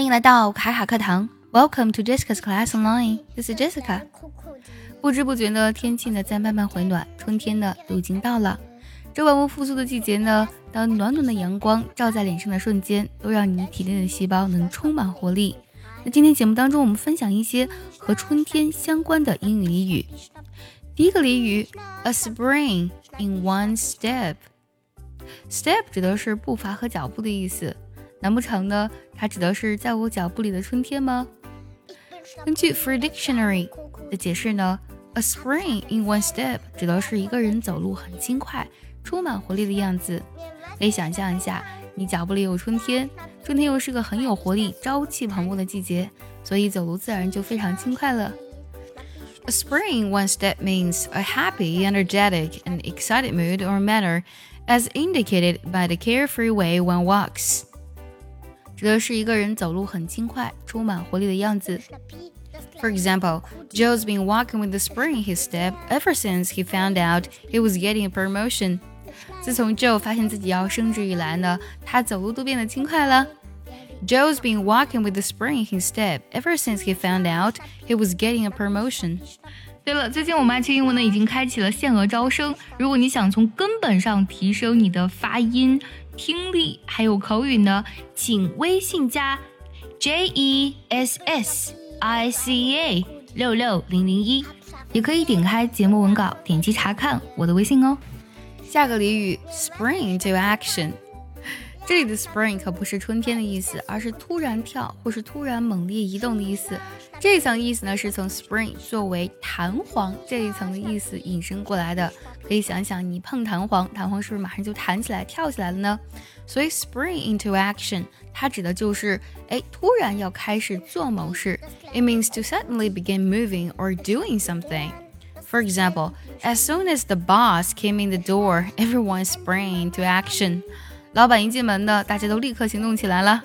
欢迎来到卡卡课堂，Welcome to Jessica's Class Online. This is Jessica. 不知不觉呢，天气呢在慢慢回暖，春天呢都已经到了。这万物复苏的季节呢，当暖暖的阳光照在脸上的瞬间，都让你体内的细胞能充满活力。那今天节目当中，我们分享一些和春天相关的英语俚语。第一个俚语，A spring in one step。Step 指的是步伐和脚步的意思。难不成呢？它指的是在我脚步里的春天吗？根据 Free Dictionary 的解释呢，a spring in one step 指的是一个人走路很轻快、充满活力的样子。可以想象一下，你脚步里有春天，春天又是个很有活力、朝气蓬勃的季节，所以走路自然就非常轻快了。A spring in one step means a happy, energetic, and excited mood or manner, as indicated by the carefree way one walks. 指的是一个人走路很轻快、充满活力的样子。For example, Joe's been walking with the spring in his step ever since he found out he was getting a promotion. 自从 Joe 发现自己要升职以来呢，他走路都变得轻快了。Joe's been walking with the spring in his step ever since he found out he was getting a promotion. 对了，最近我们爱趣英文呢已经开启了限额招生。如果你想从根本上提升你的发音、听力还有口语呢，请微信加 J E S S I C A 六六零零一，也可以点开节目文稿，点击查看我的微信哦。下个俚语，Spring into action。 这里的 spring 可不是春天的意思，而是突然跳或是突然猛烈移动的意思。这一层意思呢，是从 spring 作为弹簧这一层的意思引申过来的。可以想想，你碰弹簧，弹簧是不是马上就弹起来、跳起来了呢？所以 spring into action 它指的就是哎，突然要开始做某事。It means to suddenly begin moving or doing something. For example, as soon as the boss came in the door, everyone sprang into action. 老板一进门呢，大家都立刻行动起来了。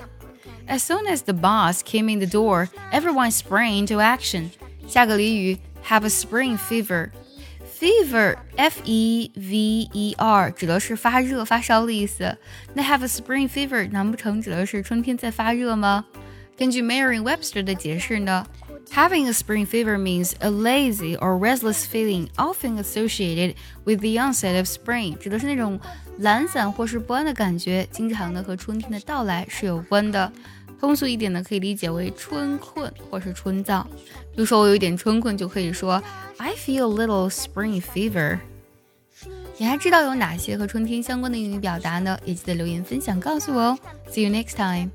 As soon as the boss came in the door, everyone sprang into action. 下个俚语，have a spring fever. Fever, F-E-V-E-R，指的是发热、发烧的意思。那 have a spring fever，难不成指的是春天在发热吗？根据 Merriam-Webster 的解释呢 Having a spring fever means a lazy or restless feeling often associated with the onset of spring，指的是那种懒散或是不安的感觉，经常呢和春天的到来是有关的。通俗一点呢，可以理解为春困或是春躁。比如说我有一点春困，就可以说 I feel a little spring fever。你还知道有哪些和春天相关的英语表达呢？也记得留言分享告诉我哦。See you next time.